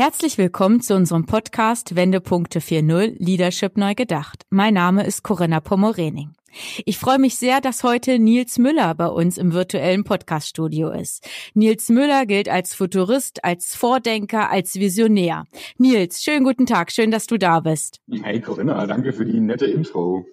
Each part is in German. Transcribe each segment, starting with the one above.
Herzlich willkommen zu unserem Podcast Wendepunkte 4.0 Leadership neu gedacht. Mein Name ist Corinna Pomorening. Ich freue mich sehr, dass heute Nils Müller bei uns im virtuellen Podcaststudio ist. Nils Müller gilt als Futurist, als Vordenker, als Visionär. Nils, schönen guten Tag, schön, dass du da bist. Hey Corinna, danke für die nette Intro.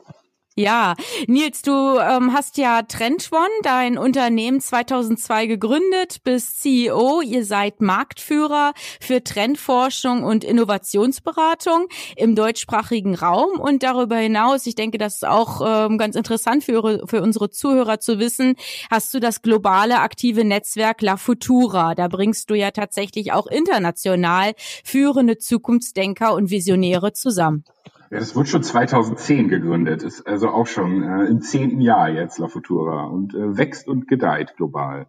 Ja, Nils, du ähm, hast ja Trendone, dein Unternehmen 2002 gegründet, bist CEO. Ihr seid Marktführer für Trendforschung und Innovationsberatung im deutschsprachigen Raum. Und darüber hinaus, ich denke, das ist auch ähm, ganz interessant für, für unsere Zuhörer zu wissen, hast du das globale aktive Netzwerk La Futura. Da bringst du ja tatsächlich auch international führende Zukunftsdenker und Visionäre zusammen. Ja, das wurde schon 2010 gegründet, ist also auch schon äh, im zehnten Jahr jetzt La Futura und äh, wächst und gedeiht global.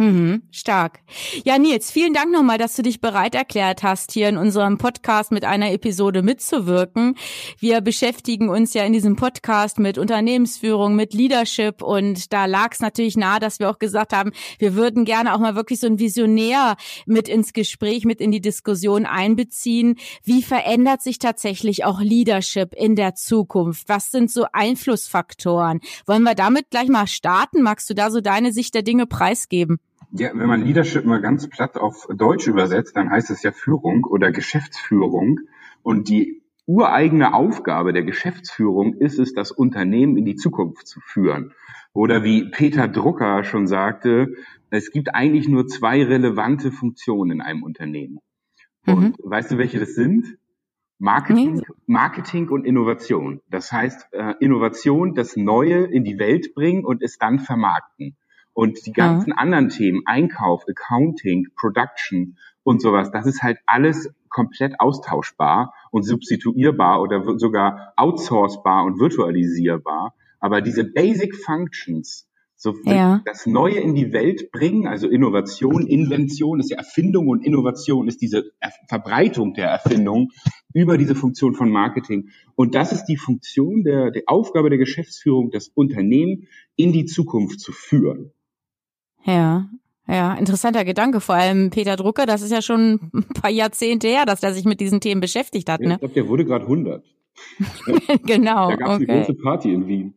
Mhm, stark. Ja, Nils, vielen Dank nochmal, dass du dich bereit erklärt hast, hier in unserem Podcast mit einer Episode mitzuwirken. Wir beschäftigen uns ja in diesem Podcast mit Unternehmensführung, mit Leadership und da lag es natürlich nahe, dass wir auch gesagt haben, wir würden gerne auch mal wirklich so ein Visionär mit ins Gespräch, mit in die Diskussion einbeziehen. Wie verändert sich tatsächlich auch Leadership in der Zukunft? Was sind so Einflussfaktoren? Wollen wir damit gleich mal starten? Magst du da so deine Sicht der Dinge preisgeben? Ja, wenn man Leadership mal ganz platt auf Deutsch übersetzt, dann heißt es ja Führung oder Geschäftsführung. Und die ureigene Aufgabe der Geschäftsführung ist es, das Unternehmen in die Zukunft zu führen. Oder wie Peter Drucker schon sagte, es gibt eigentlich nur zwei relevante Funktionen in einem Unternehmen. Und mhm. weißt du, welche das sind? Marketing, Marketing und Innovation. Das heißt, äh, Innovation, das Neue in die Welt bringen und es dann vermarkten. Und die ganzen ja. anderen Themen, Einkauf, Accounting, Production und sowas, das ist halt alles komplett austauschbar und substituierbar oder sogar outsourcebar und virtualisierbar. Aber diese Basic Functions, so ja. das Neue in die Welt bringen, also Innovation, Invention ist ja Erfindung und Innovation ist diese Verbreitung der Erfindung über diese Funktion von Marketing. Und das ist die Funktion der, der Aufgabe der Geschäftsführung, das Unternehmen in die Zukunft zu führen. Ja, ja, interessanter Gedanke. Vor allem Peter Drucker, das ist ja schon ein paar Jahrzehnte her, dass er sich mit diesen Themen beschäftigt hat. Ne? Ich glaube, der wurde gerade 100. genau. Da gab es okay. eine große Party in Wien.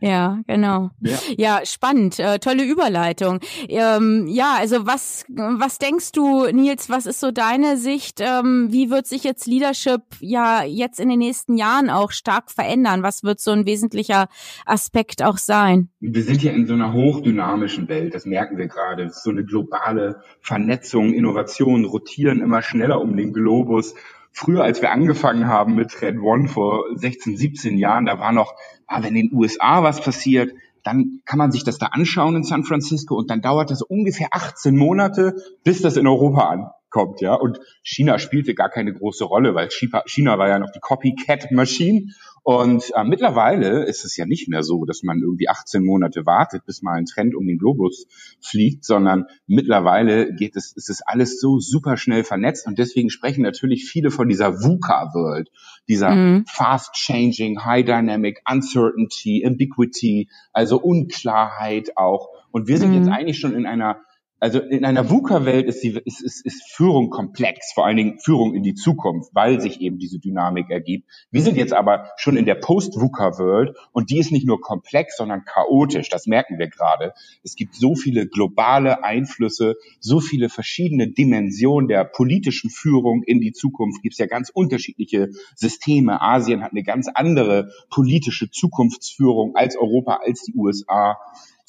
Ja, genau. Ja, ja spannend. Äh, tolle Überleitung. Ähm, ja, also was, was denkst du, Nils, was ist so deine Sicht? Ähm, wie wird sich jetzt Leadership ja jetzt in den nächsten Jahren auch stark verändern? Was wird so ein wesentlicher Aspekt auch sein? Wir sind ja in so einer hochdynamischen Welt, das merken wir gerade. So eine globale Vernetzung, Innovationen rotieren immer schneller um den Globus früher, als wir angefangen haben mit Red One vor 16, 17 Jahren, da war noch, ah, wenn in den USA was passiert, dann kann man sich das da anschauen in San Francisco und dann dauert das ungefähr 18 Monate, bis das in Europa ankommt, ja. Und China spielte gar keine große Rolle, weil China war ja noch die Copycat Machine und äh, mittlerweile ist es ja nicht mehr so, dass man irgendwie 18 Monate wartet, bis mal ein Trend um den Globus fliegt, sondern mittlerweile geht es, ist es alles so super schnell vernetzt und deswegen sprechen natürlich viele von dieser VUCA-World, dieser mhm. fast changing, high dynamic, uncertainty, ambiguity, also Unklarheit auch. Und wir sind mhm. jetzt eigentlich schon in einer also in einer VUCA-Welt ist, ist, ist, ist Führung komplex, vor allen Dingen Führung in die Zukunft, weil sich eben diese Dynamik ergibt. Wir sind jetzt aber schon in der Post-VUCA-World und die ist nicht nur komplex, sondern chaotisch. Das merken wir gerade. Es gibt so viele globale Einflüsse, so viele verschiedene Dimensionen der politischen Führung in die Zukunft. Gibt es ja ganz unterschiedliche Systeme. Asien hat eine ganz andere politische Zukunftsführung als Europa, als die USA.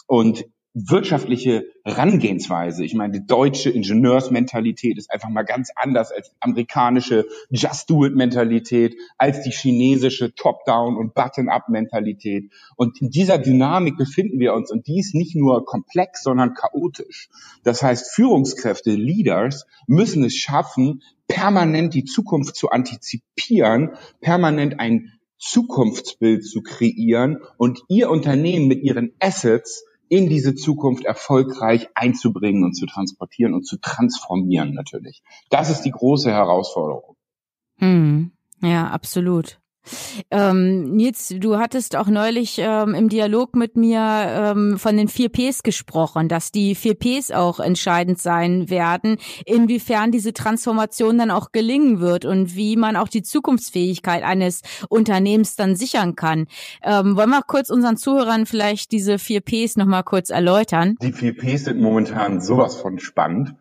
Und wirtschaftliche Herangehensweise. Ich meine, die deutsche Ingenieursmentalität ist einfach mal ganz anders als die amerikanische Just-Do-It-Mentalität, als die chinesische Top-Down- und Button-Up-Mentalität. Und in dieser Dynamik befinden wir uns und die ist nicht nur komplex, sondern chaotisch. Das heißt, Führungskräfte, Leaders müssen es schaffen, permanent die Zukunft zu antizipieren, permanent ein Zukunftsbild zu kreieren und ihr Unternehmen mit ihren Assets in diese Zukunft erfolgreich einzubringen und zu transportieren und zu transformieren natürlich. Das ist die große Herausforderung. Hm. Ja, absolut. Ähm, Nils, du hattest auch neulich ähm, im Dialog mit mir ähm, von den vier Ps gesprochen, dass die vier Ps auch entscheidend sein werden, inwiefern diese Transformation dann auch gelingen wird und wie man auch die Zukunftsfähigkeit eines Unternehmens dann sichern kann. Ähm, wollen wir kurz unseren Zuhörern vielleicht diese vier Ps nochmal kurz erläutern? Die vier Ps sind momentan sowas von spannend.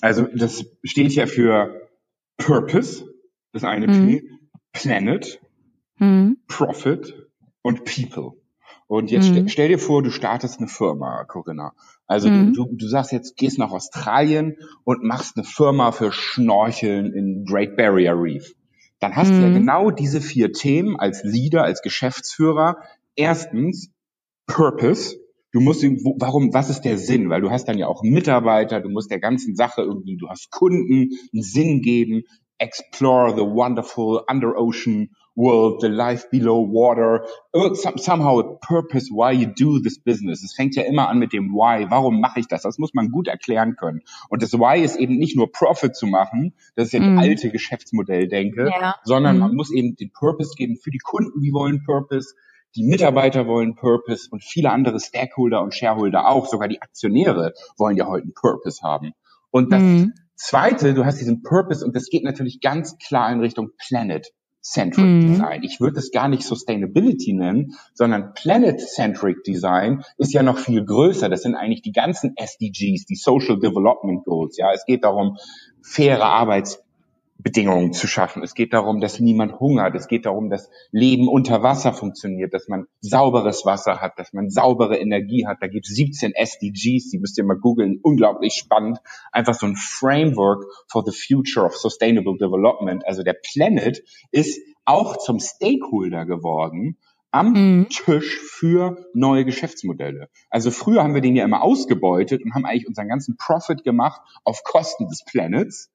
Also das steht ja für Purpose, das eine mhm. P, Planet, mhm. Profit und People. Und jetzt mhm. stell, dir vor, du startest eine Firma, Corinna. Also mhm. du, du sagst jetzt, gehst nach Australien und machst eine Firma für Schnorcheln in Great Barrier Reef. Dann hast du ja mhm. genau diese vier Themen als Leader, als Geschäftsführer. Erstens, Purpose. Du musst, warum, was ist der Sinn? Weil du hast dann ja auch Mitarbeiter, du musst der ganzen Sache irgendwie, du hast Kunden, einen Sinn geben, explore the wonderful under ocean world, the life below water, somehow a purpose why you do this business. Es fängt ja immer an mit dem Why. Warum mache ich das? Das muss man gut erklären können. Und das Why ist eben nicht nur Profit zu machen, das ist ja mm. die alte Geschäftsmodell, denke, ja. sondern mm. man muss eben den Purpose geben für die Kunden, die wollen Purpose, die Mitarbeiter wollen Purpose und viele andere Stakeholder und Shareholder auch, sogar die Aktionäre wollen ja heute einen Purpose haben. Und das mm. Zweite, du hast diesen Purpose und das geht natürlich ganz klar in Richtung Planet. Centric mhm. Design. Ich würde es gar nicht Sustainability nennen, sondern Planet Centric Design ist ja noch viel größer. Das sind eigentlich die ganzen SDGs, die Social Development Goals. Ja, es geht darum, faire Arbeits Bedingungen zu schaffen. Es geht darum, dass niemand hungert. Es geht darum, dass Leben unter Wasser funktioniert, dass man sauberes Wasser hat, dass man saubere Energie hat. Da gibt es 17 SDGs, die müsst ihr mal googeln. Unglaublich spannend. Einfach so ein Framework for the future of sustainable development. Also der Planet ist auch zum Stakeholder geworden am mhm. Tisch für neue Geschäftsmodelle. Also früher haben wir den ja immer ausgebeutet und haben eigentlich unseren ganzen Profit gemacht auf Kosten des Planets.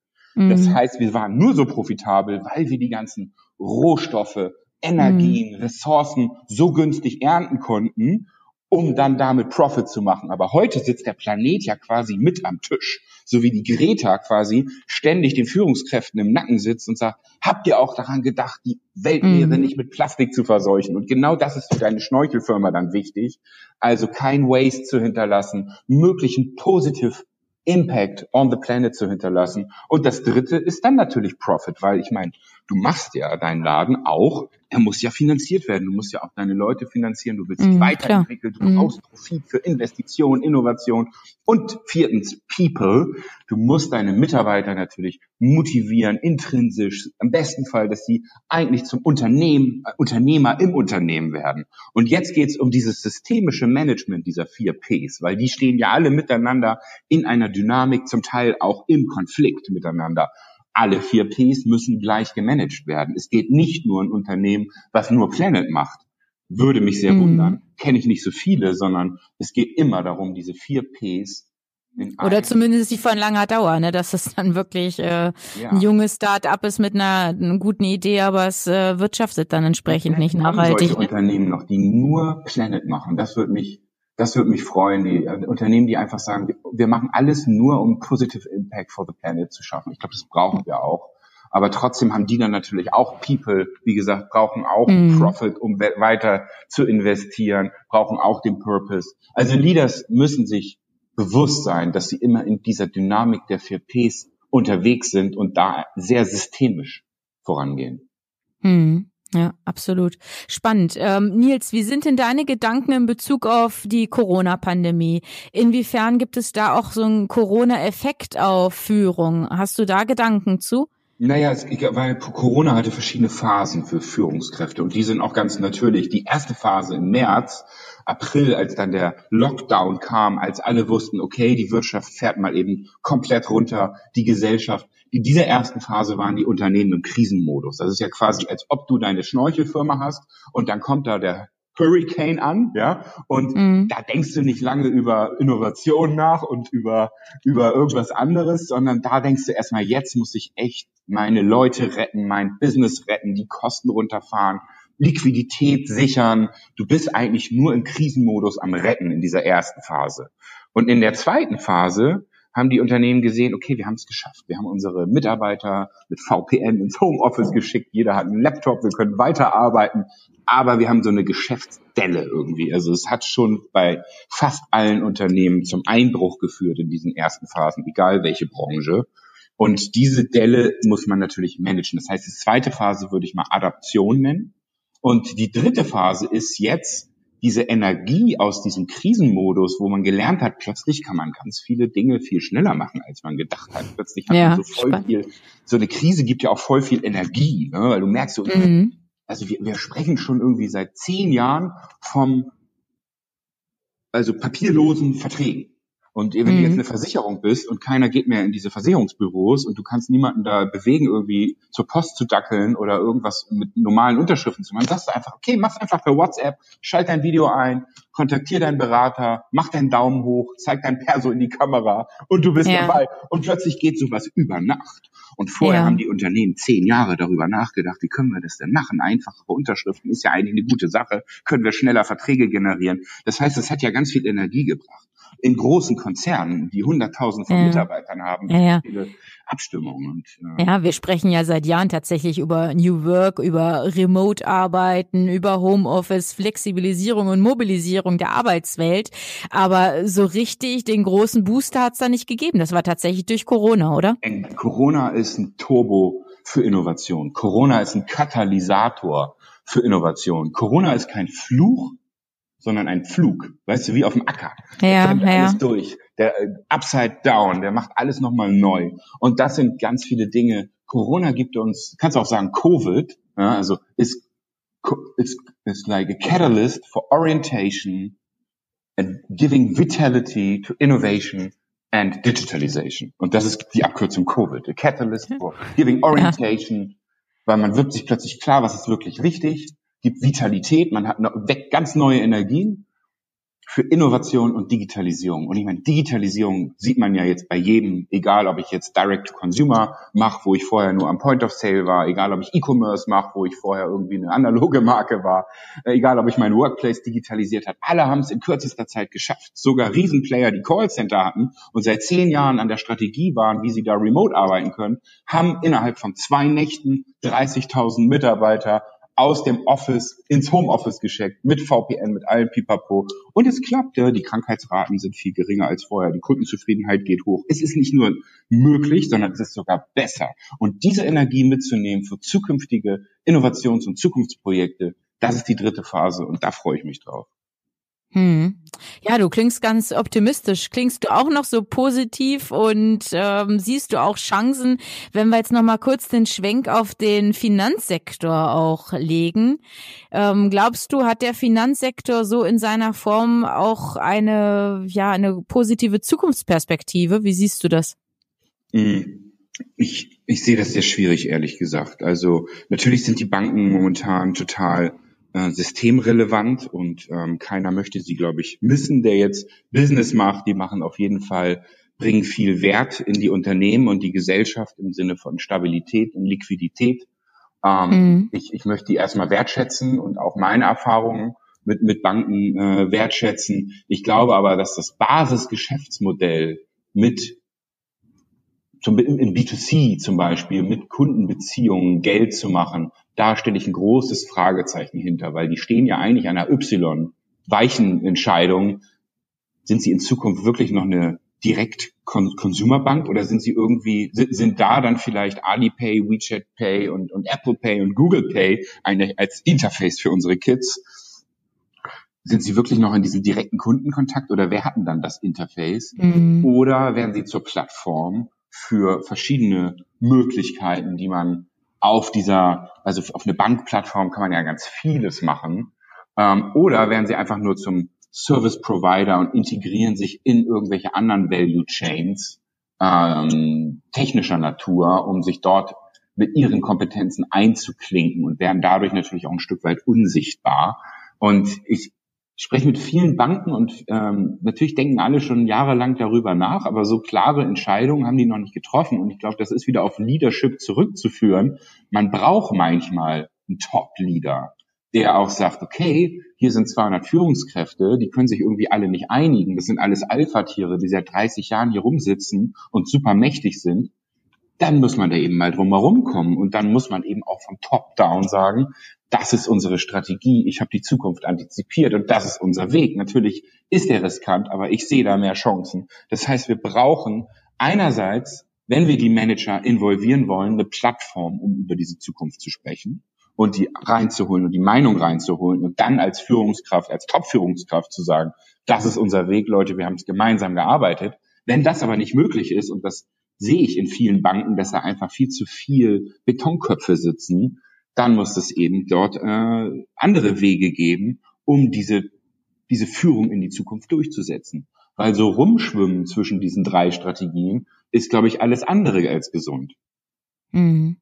Das mhm. heißt, wir waren nur so profitabel, weil wir die ganzen Rohstoffe, Energien, mhm. Ressourcen so günstig ernten konnten, um dann damit Profit zu machen. Aber heute sitzt der Planet ja quasi mit am Tisch, so wie die Greta quasi ständig den Führungskräften im Nacken sitzt und sagt, habt ihr auch daran gedacht, die Weltmeere mhm. nicht mit Plastik zu verseuchen? Und genau das ist für deine Schnorchelfirma dann wichtig. Also kein Waste zu hinterlassen, möglichen positive Impact on the planet zu hinterlassen. Und das dritte ist dann natürlich Profit, weil ich meine, du machst ja deinen Laden auch, er muss ja finanziert werden. Du musst ja auch deine Leute finanzieren, du willst dich mm, weiterentwickeln, du mm. brauchst Profit für Investition, Innovation. Und viertens, People. Du musst deine Mitarbeiter natürlich motivieren, intrinsisch, im besten Fall, dass sie eigentlich zum Unternehmen, äh, Unternehmer im Unternehmen werden. Und jetzt geht's um dieses systemische Management dieser vier Ps, weil die stehen ja alle miteinander in einer Dynamik, zum Teil auch im Konflikt miteinander alle vier Ps müssen gleich gemanagt werden. Es geht nicht nur ein Unternehmen, was nur Planet macht. Würde mich sehr mhm. wundern. Kenne ich nicht so viele, sondern es geht immer darum, diese vier Ps oder zumindest die von langer Dauer, ne, dass es dann wirklich äh, ja. ein junges Start-up ist mit einer, einer, guten Idee, aber es äh, wirtschaftet dann entsprechend nicht nachhaltig. Solche Unternehmen noch, die nur Planet machen, das würde mich das würde mich freuen, die äh, Unternehmen, die einfach sagen, wir machen alles nur, um Positive Impact for the Planet zu schaffen. Ich glaube, das brauchen wir auch. Aber trotzdem haben die dann natürlich auch People, wie gesagt, brauchen auch mhm. Profit, um weiter zu investieren, brauchen auch den Purpose. Also Leaders müssen sich bewusst sein, dass sie immer in dieser Dynamik der 4Ps unterwegs sind und da sehr systemisch vorangehen. Mhm. Ja, absolut. Spannend. Ähm, Nils, wie sind denn deine Gedanken in Bezug auf die Corona-Pandemie? Inwiefern gibt es da auch so einen Corona-Effekt auf Führung? Hast du da Gedanken zu? Naja, es, weil Corona hatte verschiedene Phasen für Führungskräfte und die sind auch ganz natürlich. Die erste Phase im März, April, als dann der Lockdown kam, als alle wussten, okay, die Wirtschaft fährt mal eben komplett runter, die Gesellschaft. In dieser ersten Phase waren die Unternehmen im Krisenmodus. Das ist ja quasi, als ob du deine Schnorchelfirma hast und dann kommt da der Hurricane an, ja, und mhm. da denkst du nicht lange über Innovation nach und über, über irgendwas anderes, sondern da denkst du erstmal, jetzt muss ich echt meine Leute retten, mein Business retten, die Kosten runterfahren, Liquidität sichern. Du bist eigentlich nur im Krisenmodus am Retten in dieser ersten Phase. Und in der zweiten Phase haben die Unternehmen gesehen, okay, wir haben es geschafft. Wir haben unsere Mitarbeiter mit VPN ins Homeoffice geschickt. Jeder hat einen Laptop, wir können weiterarbeiten. Aber wir haben so eine Geschäftsdelle irgendwie. Also es hat schon bei fast allen Unternehmen zum Einbruch geführt in diesen ersten Phasen, egal welche Branche. Und diese Delle muss man natürlich managen. Das heißt, die zweite Phase würde ich mal Adaption nennen. Und die dritte Phase ist jetzt diese Energie aus diesem Krisenmodus, wo man gelernt hat, plötzlich kann man ganz viele Dinge viel schneller machen, als man gedacht hat. Plötzlich hat ja, man so voll spannend. viel, so eine Krise gibt ja auch voll viel Energie, ne? weil du merkst so, mhm. also wir, wir sprechen schon irgendwie seit zehn Jahren vom, also papierlosen Verträgen. Und wenn mhm. du jetzt eine Versicherung bist und keiner geht mehr in diese Versicherungsbüros und du kannst niemanden da bewegen, irgendwie zur Post zu dackeln oder irgendwas mit normalen Unterschriften zu machen, sagst du einfach, okay, mach's einfach per WhatsApp, schalt dein Video ein, kontaktier deinen Berater, mach deinen Daumen hoch, zeig dein Perso in die Kamera und du bist ja. dabei. Und plötzlich geht sowas über Nacht. Und vorher ja. haben die Unternehmen zehn Jahre darüber nachgedacht, wie können wir das denn machen? Einfachere Unterschriften ist ja eigentlich eine gute Sache. Können wir schneller Verträge generieren? Das heißt, es hat ja ganz viel Energie gebracht in großen Konzernen, die hunderttausend von ja. Mitarbeitern haben, ja, ja. viele Abstimmungen. Und, äh ja, wir sprechen ja seit Jahren tatsächlich über New Work, über Remote-Arbeiten, über Homeoffice, Flexibilisierung und Mobilisierung der Arbeitswelt. Aber so richtig den großen Booster hat es da nicht gegeben. Das war tatsächlich durch Corona, oder? Corona ist ein Turbo für Innovation. Corona ist ein Katalysator für Innovation. Corona ist kein Fluch, sondern ein Flug, weißt du, wie auf dem Acker. Ja, der ja. alles durch, der äh, upside down, der macht alles nochmal neu. Und das sind ganz viele Dinge. Corona gibt uns, kannst du auch sagen, Covid, ja, also ist it's, it's like a catalyst for orientation and giving vitality to innovation and digitalization. Und das ist die Abkürzung Covid. A catalyst for giving orientation, ja. weil man wird sich plötzlich klar, was ist wirklich wichtig gibt Vitalität, man hat weckt ganz neue Energien für Innovation und Digitalisierung. Und ich meine, Digitalisierung sieht man ja jetzt bei jedem, egal ob ich jetzt Direct-to-Consumer mache, wo ich vorher nur am Point of Sale war, egal ob ich E-Commerce mache, wo ich vorher irgendwie eine analoge Marke war, äh, egal ob ich mein Workplace digitalisiert habe. Alle haben es in kürzester Zeit geschafft. Sogar Riesenplayer, die Callcenter hatten und seit zehn Jahren an der Strategie waren, wie sie da remote arbeiten können, haben innerhalb von zwei Nächten 30.000 Mitarbeiter aus dem Office ins Homeoffice geschickt, mit VPN, mit allen Pipapo. Und es klappt, ja, die Krankheitsraten sind viel geringer als vorher, die Kundenzufriedenheit geht hoch. Es ist nicht nur möglich, sondern es ist sogar besser. Und diese Energie mitzunehmen für zukünftige Innovations- und Zukunftsprojekte, das ist die dritte Phase und da freue ich mich drauf. Hm. Ja, du klingst ganz optimistisch. Klingst du auch noch so positiv und ähm, siehst du auch Chancen, wenn wir jetzt noch mal kurz den Schwenk auf den Finanzsektor auch legen? Ähm, glaubst du, hat der Finanzsektor so in seiner Form auch eine ja eine positive Zukunftsperspektive? Wie siehst du das? Hm. Ich, ich sehe das sehr schwierig, ehrlich gesagt. Also natürlich sind die Banken momentan total äh, systemrelevant und ähm, keiner möchte sie, glaube ich, missen, der jetzt Business macht. Die machen auf jeden Fall, bringen viel Wert in die Unternehmen und die Gesellschaft im Sinne von Stabilität und Liquidität. Ähm, mhm. ich, ich möchte die erstmal wertschätzen und auch meine Erfahrungen mit, mit Banken äh, wertschätzen. Ich glaube aber, dass das Basisgeschäftsmodell mit zum, im B2C zum Beispiel mit Kundenbeziehungen Geld zu machen, da stelle ich ein großes Fragezeichen hinter, weil die stehen ja eigentlich an einer Y-Weichen-Entscheidung. Sind sie in Zukunft wirklich noch eine direkt Consumerbank oder sind sie irgendwie, sind, sind da dann vielleicht Alipay, WeChat Pay und, und Apple Pay und Google Pay eine, als Interface für unsere Kids? Sind sie wirklich noch in diesem direkten Kundenkontakt oder wer hatten dann das Interface? Mhm. Oder werden sie zur Plattform für verschiedene Möglichkeiten, die man auf dieser, also auf eine Bankplattform kann man ja ganz vieles machen. Ähm, oder werden sie einfach nur zum Service Provider und integrieren sich in irgendwelche anderen Value Chains ähm, technischer Natur, um sich dort mit ihren Kompetenzen einzuklinken und werden dadurch natürlich auch ein Stück weit unsichtbar. Und ich ich spreche mit vielen Banken und ähm, natürlich denken alle schon jahrelang darüber nach, aber so klare Entscheidungen haben die noch nicht getroffen. Und ich glaube, das ist wieder auf Leadership zurückzuführen. Man braucht manchmal einen Top-Leader, der auch sagt, okay, hier sind 200 Führungskräfte, die können sich irgendwie alle nicht einigen. Das sind alles Alpha-Tiere, die seit 30 Jahren hier rumsitzen und super mächtig sind. Dann muss man da eben mal drum herum kommen und dann muss man eben auch vom Top-Down sagen, das ist unsere Strategie, ich habe die Zukunft antizipiert und das ist unser Weg. Natürlich ist er riskant, aber ich sehe da mehr Chancen. Das heißt, wir brauchen einerseits, wenn wir die Manager involvieren wollen, eine Plattform, um über diese Zukunft zu sprechen und die reinzuholen und die Meinung reinzuholen und dann als Führungskraft, als Top-Führungskraft zu sagen, das ist unser Weg, Leute, wir haben es gemeinsam gearbeitet. Wenn das aber nicht möglich ist, und das sehe ich in vielen Banken, dass da einfach viel zu viel Betonköpfe sitzen, dann muss es eben dort äh, andere Wege geben, um diese, diese Führung in die Zukunft durchzusetzen. Weil so rumschwimmen zwischen diesen drei Strategien ist, glaube ich, alles andere als gesund. Mhm.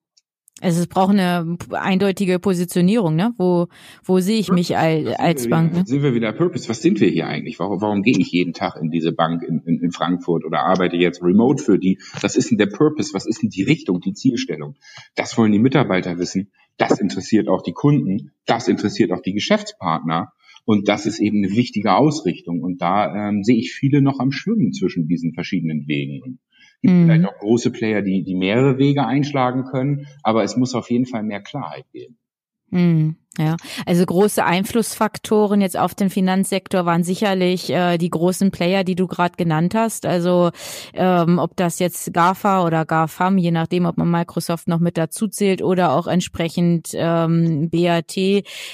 Also es braucht eine eindeutige Positionierung, ne? Wo, wo sehe ich mich als, als Bank? Ne? Sind wir wieder Purpose? Was sind wir hier eigentlich? Warum, warum gehe ich jeden Tag in diese Bank in, in, in Frankfurt oder arbeite jetzt remote für die? Was ist denn der Purpose? Was ist denn die Richtung, die Zielstellung? Das wollen die Mitarbeiter wissen. Das interessiert auch die Kunden. Das interessiert auch die Geschäftspartner. Und das ist eben eine wichtige Ausrichtung. Und da ähm, sehe ich viele noch am Schwimmen zwischen diesen verschiedenen Wegen gibt mhm. vielleicht auch große Player, die, die mehrere Wege einschlagen können, aber es muss auf jeden Fall mehr Klarheit geben. Mhm. Ja, also große Einflussfaktoren jetzt auf den Finanzsektor waren sicherlich äh, die großen Player, die du gerade genannt hast. Also ähm, ob das jetzt GAFA oder GAFAM, je nachdem, ob man Microsoft noch mit dazu zählt oder auch entsprechend ähm, BAT,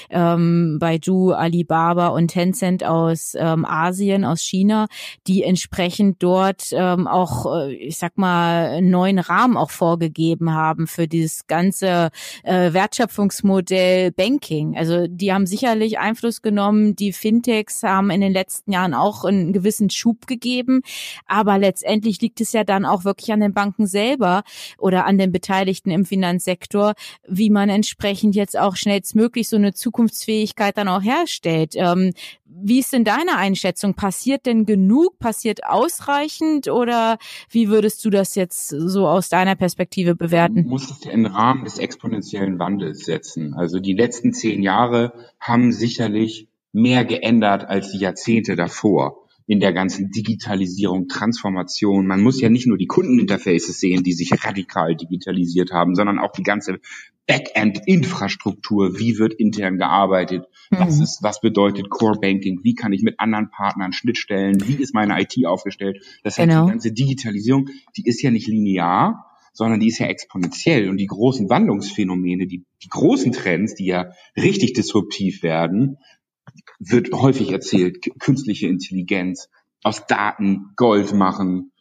ähm, Baidu, Alibaba und Tencent aus ähm, Asien, aus China, die entsprechend dort ähm, auch, äh, ich sag mal, neuen Rahmen auch vorgegeben haben für dieses ganze äh, Wertschöpfungsmodell Banking Banking. Also die haben sicherlich Einfluss genommen. Die Fintechs haben in den letzten Jahren auch einen gewissen Schub gegeben. Aber letztendlich liegt es ja dann auch wirklich an den Banken selber oder an den Beteiligten im Finanzsektor, wie man entsprechend jetzt auch schnellstmöglich so eine Zukunftsfähigkeit dann auch herstellt. Ähm, wie ist denn deine Einschätzung? Passiert denn genug? Passiert ausreichend? Oder wie würdest du das jetzt so aus deiner Perspektive bewerten? Man muss es ja im Rahmen des exponentiellen Wandels setzen. Also die letzten zehn Jahre haben sicherlich mehr geändert als die Jahrzehnte davor in der ganzen Digitalisierung, Transformation. Man muss ja nicht nur die Kundeninterfaces sehen, die sich radikal digitalisiert haben, sondern auch die ganze Backend-Infrastruktur. Wie wird intern gearbeitet? Mhm. Was ist, was bedeutet Core Banking? Wie kann ich mit anderen Partnern Schnittstellen? Wie ist meine IT aufgestellt? Das heißt, genau. die ganze Digitalisierung, die ist ja nicht linear, sondern die ist ja exponentiell. Und die großen Wandlungsphänomene, die, die großen Trends, die ja richtig disruptiv werden, wird häufig erzählt, künstliche Intelligenz, aus Daten Gold machen,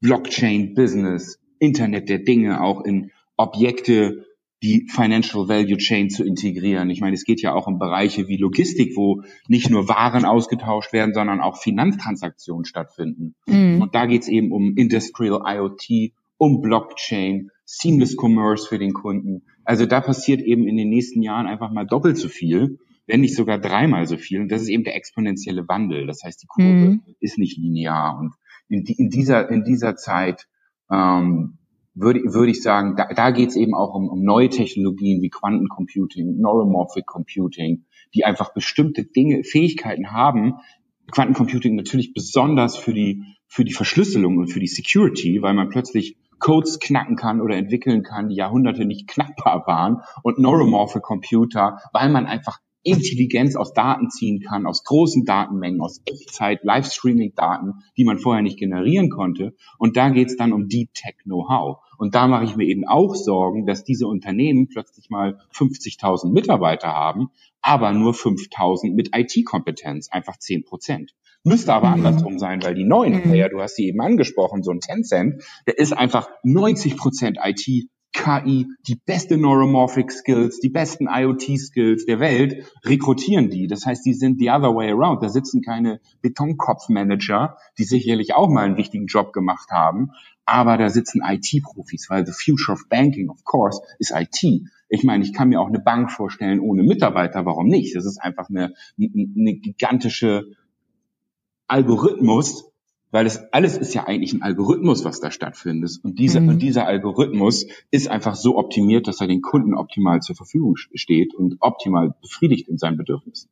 Blockchain Business, Internet der Dinge auch in Objekte, die Financial Value Chain zu integrieren. Ich meine, es geht ja auch um Bereiche wie Logistik, wo nicht nur Waren ausgetauscht werden, sondern auch Finanztransaktionen stattfinden. Mhm. Und da geht es eben um Industrial IoT, um Blockchain, Seamless Commerce für den Kunden. Also da passiert eben in den nächsten Jahren einfach mal doppelt so viel wenn nicht sogar dreimal so viel. Und das ist eben der exponentielle Wandel. Das heißt, die Kurve mhm. ist nicht linear. Und in, in, dieser, in dieser Zeit ähm, würde, würde ich sagen, da, da geht es eben auch um, um neue Technologien wie Quantencomputing, Neuromorphic Computing, die einfach bestimmte Dinge, Fähigkeiten haben. Quantencomputing natürlich besonders für die, für die Verschlüsselung und für die Security, weil man plötzlich Codes knacken kann oder entwickeln kann, die Jahrhunderte nicht knackbar waren und Neuromorphic Computer, weil man einfach Intelligenz aus Daten ziehen kann, aus großen Datenmengen, aus Echtzeit, Livestreaming-Daten, die man vorher nicht generieren konnte. Und da geht es dann um Deep Tech Know-how. Und da mache ich mir eben auch Sorgen, dass diese Unternehmen plötzlich mal 50.000 Mitarbeiter haben, aber nur 5.000 mit IT-Kompetenz, einfach 10 Prozent. Müsste aber mhm. andersrum sein, weil die neuen mhm. Player, du hast sie eben angesprochen, so ein Tencent, der ist einfach 90 Prozent IT KI, die beste Neuromorphic Skills, die besten IoT Skills der Welt, rekrutieren die. Das heißt, die sind the other way around. Da sitzen keine Betonkopfmanager, die sicherlich auch mal einen wichtigen Job gemacht haben, aber da sitzen IT-Profis, weil the future of banking, of course, ist IT. Ich meine, ich kann mir auch eine Bank vorstellen ohne Mitarbeiter. Warum nicht? Das ist einfach eine, eine gigantische Algorithmus, weil es alles ist ja eigentlich ein Algorithmus, was da stattfindet. Und dieser, mhm. und dieser Algorithmus ist einfach so optimiert, dass er den Kunden optimal zur Verfügung steht und optimal befriedigt in seinen Bedürfnissen.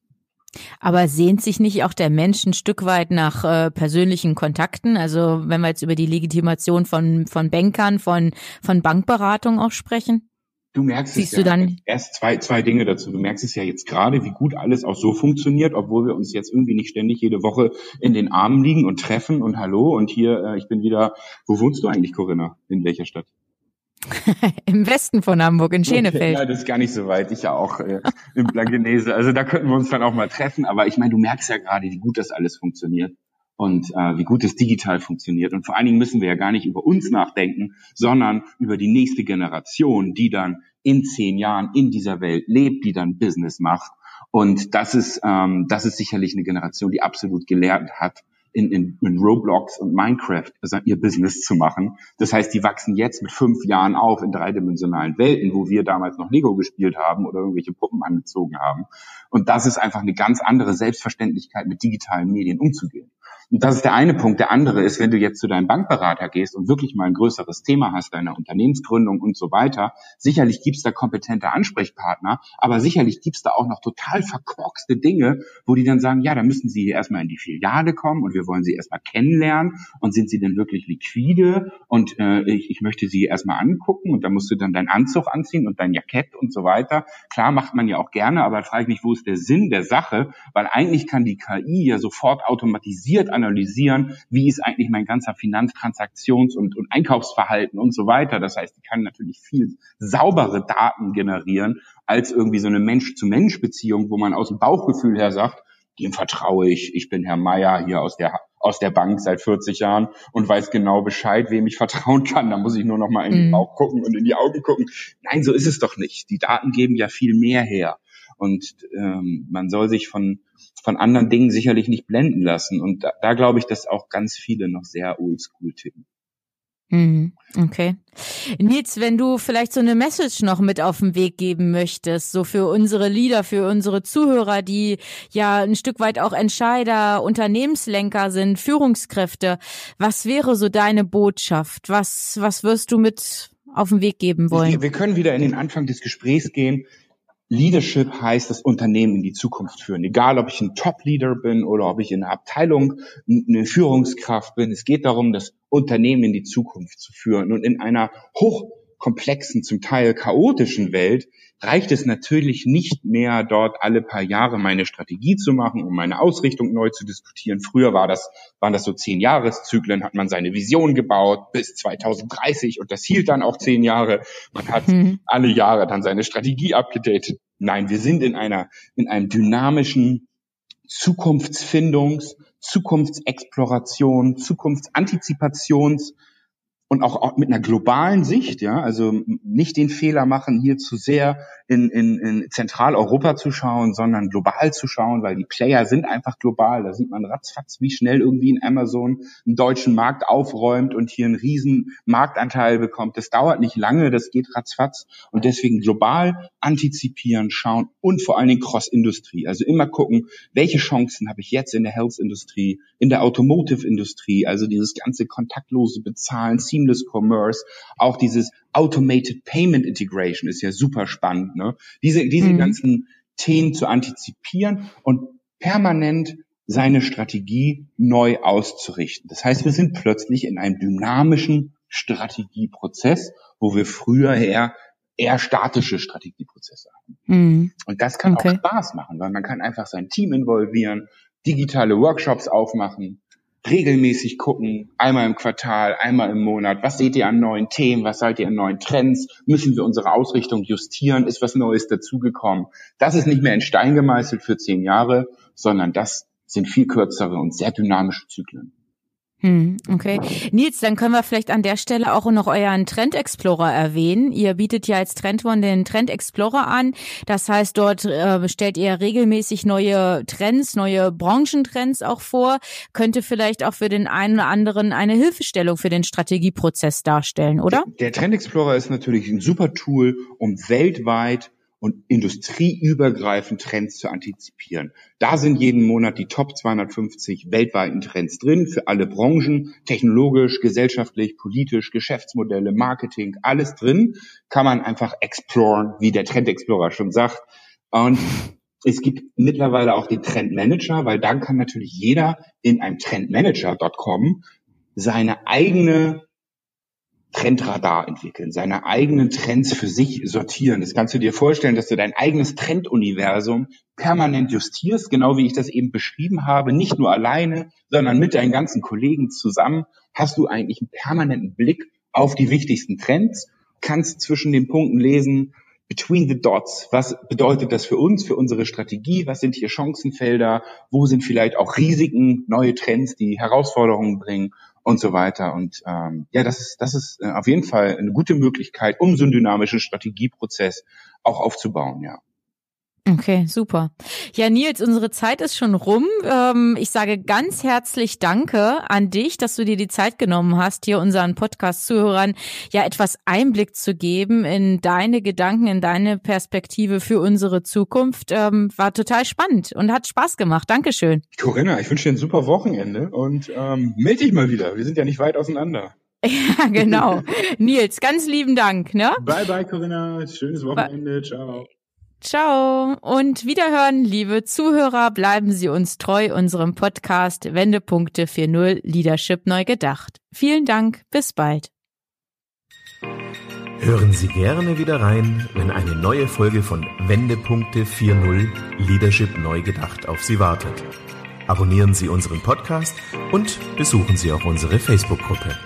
Aber sehnt sich nicht auch der Mensch ein Stück weit nach äh, persönlichen Kontakten? Also wenn wir jetzt über die Legitimation von, von Bankern, von, von Bankberatung auch sprechen? Du merkst Siehst es ja. Du dann erst zwei, zwei Dinge dazu. Du merkst es ja jetzt gerade, wie gut alles auch so funktioniert, obwohl wir uns jetzt irgendwie nicht ständig jede Woche in den Armen liegen und treffen und hallo und hier, äh, ich bin wieder, wo wohnst du eigentlich, Corinna? In welcher Stadt? Im Westen von Hamburg, in Schenefeld. Ja, das ist gar nicht so weit. Ich ja auch äh, im Blankenese. Also da könnten wir uns dann auch mal treffen. Aber ich meine, du merkst ja gerade, wie gut das alles funktioniert und äh, wie gut es digital funktioniert. Und vor allen Dingen müssen wir ja gar nicht über uns nachdenken, sondern über die nächste Generation, die dann in zehn Jahren in dieser Welt lebt, die dann Business macht. Und das ist, ähm, das ist sicherlich eine Generation, die absolut gelernt hat, in, in, in Roblox und Minecraft also ihr Business zu machen. Das heißt, die wachsen jetzt mit fünf Jahren auf in dreidimensionalen Welten, wo wir damals noch Lego gespielt haben oder irgendwelche Puppen angezogen haben. Und das ist einfach eine ganz andere Selbstverständlichkeit, mit digitalen Medien umzugehen. Und das ist der eine Punkt. Der andere ist, wenn du jetzt zu deinem Bankberater gehst und wirklich mal ein größeres Thema hast, deine Unternehmensgründung und so weiter, sicherlich gibt's da kompetente Ansprechpartner, aber sicherlich gibt's da auch noch total verkorkste Dinge, wo die dann sagen, ja, da müssen sie erstmal in die Filiale kommen und wir wollen sie erstmal kennenlernen und sind sie denn wirklich liquide und äh, ich, ich möchte sie erstmal angucken und da musst du dann deinen Anzug anziehen und dein Jackett und so weiter. Klar macht man ja auch gerne, aber frage ich mich, wo ist der Sinn der Sache? Weil eigentlich kann die KI ja sofort automatisiert analysieren, wie ist eigentlich mein ganzer Finanztransaktions- und, und Einkaufsverhalten und so weiter. Das heißt, ich kann natürlich viel saubere Daten generieren als irgendwie so eine Mensch-zu-Mensch-Beziehung, wo man aus dem Bauchgefühl her sagt, dem vertraue ich. Ich bin Herr Meier hier aus der aus der Bank seit 40 Jahren und weiß genau Bescheid, wem ich vertrauen kann. Da muss ich nur noch mal in den mhm. Bauch gucken und in die Augen gucken. Nein, so ist es doch nicht. Die Daten geben ja viel mehr her. Und ähm, man soll sich von, von anderen Dingen sicherlich nicht blenden lassen. Und da, da glaube ich, dass auch ganz viele noch sehr oldschool tippen. Mhm, okay. Nils, wenn du vielleicht so eine Message noch mit auf den Weg geben möchtest, so für unsere Leader, für unsere Zuhörer, die ja ein Stück weit auch Entscheider, Unternehmenslenker sind, Führungskräfte, was wäre so deine Botschaft? Was, was wirst du mit auf den Weg geben wollen? Wir, wir können wieder in den Anfang des Gesprächs gehen. Leadership heißt das Unternehmen in die Zukunft führen. Egal, ob ich ein Top-Leader bin oder ob ich in einer Abteilung eine Führungskraft bin. Es geht darum, das Unternehmen in die Zukunft zu führen. Und in einer hochkomplexen, zum Teil chaotischen Welt reicht es natürlich nicht mehr, dort alle paar Jahre meine Strategie zu machen, um meine Ausrichtung neu zu diskutieren. Früher war das, waren das so zehn Jahreszyklen, hat man seine Vision gebaut bis 2030 und das hielt dann auch zehn Jahre. Man hat mhm. alle Jahre dann seine Strategie abgedatet. Nein, wir sind in einer, in einem dynamischen Zukunftsfindungs-, Zukunftsexploration, Zukunftsantizipations- und auch, auch mit einer globalen Sicht, ja, also nicht den Fehler machen, hier zu sehr in, in, in Zentraleuropa zu schauen, sondern global zu schauen, weil die Player sind einfach global. Da sieht man ratzfatz, wie schnell irgendwie in Amazon einen deutschen Markt aufräumt und hier einen riesen Marktanteil bekommt. Das dauert nicht lange, das geht ratzfatz. Und deswegen global antizipieren, schauen und vor allen Dingen Cross-Industrie. Also immer gucken, welche Chancen habe ich jetzt in der Health-Industrie, in der Automotive-Industrie, also dieses ganze kontaktlose Bezahlen, Seamless Commerce, auch dieses Automated Payment Integration ist ja super spannend. Ne? Diese, diese mhm. ganzen Themen zu antizipieren und permanent seine Strategie neu auszurichten. Das heißt, wir sind plötzlich in einem dynamischen Strategieprozess, wo wir früher eher eher statische Strategieprozesse haben. Mhm. Und das kann okay. auch Spaß machen, weil man kann einfach sein Team involvieren, digitale Workshops aufmachen, regelmäßig gucken, einmal im Quartal, einmal im Monat, was seht ihr an neuen Themen, was seid ihr an neuen Trends, müssen wir unsere Ausrichtung justieren, ist was Neues dazugekommen. Das ist nicht mehr in Stein gemeißelt für zehn Jahre, sondern das sind viel kürzere und sehr dynamische Zyklen. Hm, okay. Nils, dann können wir vielleicht an der Stelle auch noch euren Trend Explorer erwähnen. Ihr bietet ja als Trendone den Trend Explorer an. Das heißt, dort äh, stellt ihr regelmäßig neue Trends, neue Branchentrends auch vor. Könnte vielleicht auch für den einen oder anderen eine Hilfestellung für den Strategieprozess darstellen, oder? Der, der Trend Explorer ist natürlich ein super Tool, um weltweit und industrieübergreifend Trends zu antizipieren. Da sind jeden Monat die Top 250 weltweiten Trends drin für alle Branchen, technologisch, gesellschaftlich, politisch, Geschäftsmodelle, Marketing, alles drin. Kann man einfach exploren, wie der Trend Explorer schon sagt. Und es gibt mittlerweile auch den Trendmanager, weil dann kann natürlich jeder in einem Trendmanager.com seine eigene Trendradar entwickeln, seine eigenen Trends für sich sortieren. Das kannst du dir vorstellen, dass du dein eigenes Trenduniversum permanent justierst, genau wie ich das eben beschrieben habe, nicht nur alleine, sondern mit deinen ganzen Kollegen zusammen. Hast du eigentlich einen permanenten Blick auf die wichtigsten Trends, kannst zwischen den Punkten lesen, between the dots, was bedeutet das für uns, für unsere Strategie, was sind hier Chancenfelder, wo sind vielleicht auch Risiken, neue Trends, die Herausforderungen bringen und so weiter. Und ähm, ja, das ist, das ist äh, auf jeden Fall eine gute Möglichkeit, um so einen dynamischen Strategieprozess auch aufzubauen, ja. Okay, super. Ja, Nils, unsere Zeit ist schon rum. Ähm, ich sage ganz herzlich Danke an dich, dass du dir die Zeit genommen hast, hier unseren Podcast-Zuhörern ja etwas Einblick zu geben in deine Gedanken, in deine Perspektive für unsere Zukunft. Ähm, war total spannend und hat Spaß gemacht. Dankeschön. Corinna, ich wünsche dir ein super Wochenende und ähm, melde dich mal wieder. Wir sind ja nicht weit auseinander. Ja, genau. Nils, ganz lieben Dank. Ne? Bye, bye, Corinna. Schönes Wochenende. Ciao. Ciao und wiederhören, liebe Zuhörer, bleiben Sie uns treu unserem Podcast Wendepunkte 4.0 Leadership neu gedacht. Vielen Dank, bis bald. Hören Sie gerne wieder rein, wenn eine neue Folge von Wendepunkte 4.0 Leadership neu gedacht auf Sie wartet. Abonnieren Sie unseren Podcast und besuchen Sie auch unsere Facebook-Gruppe.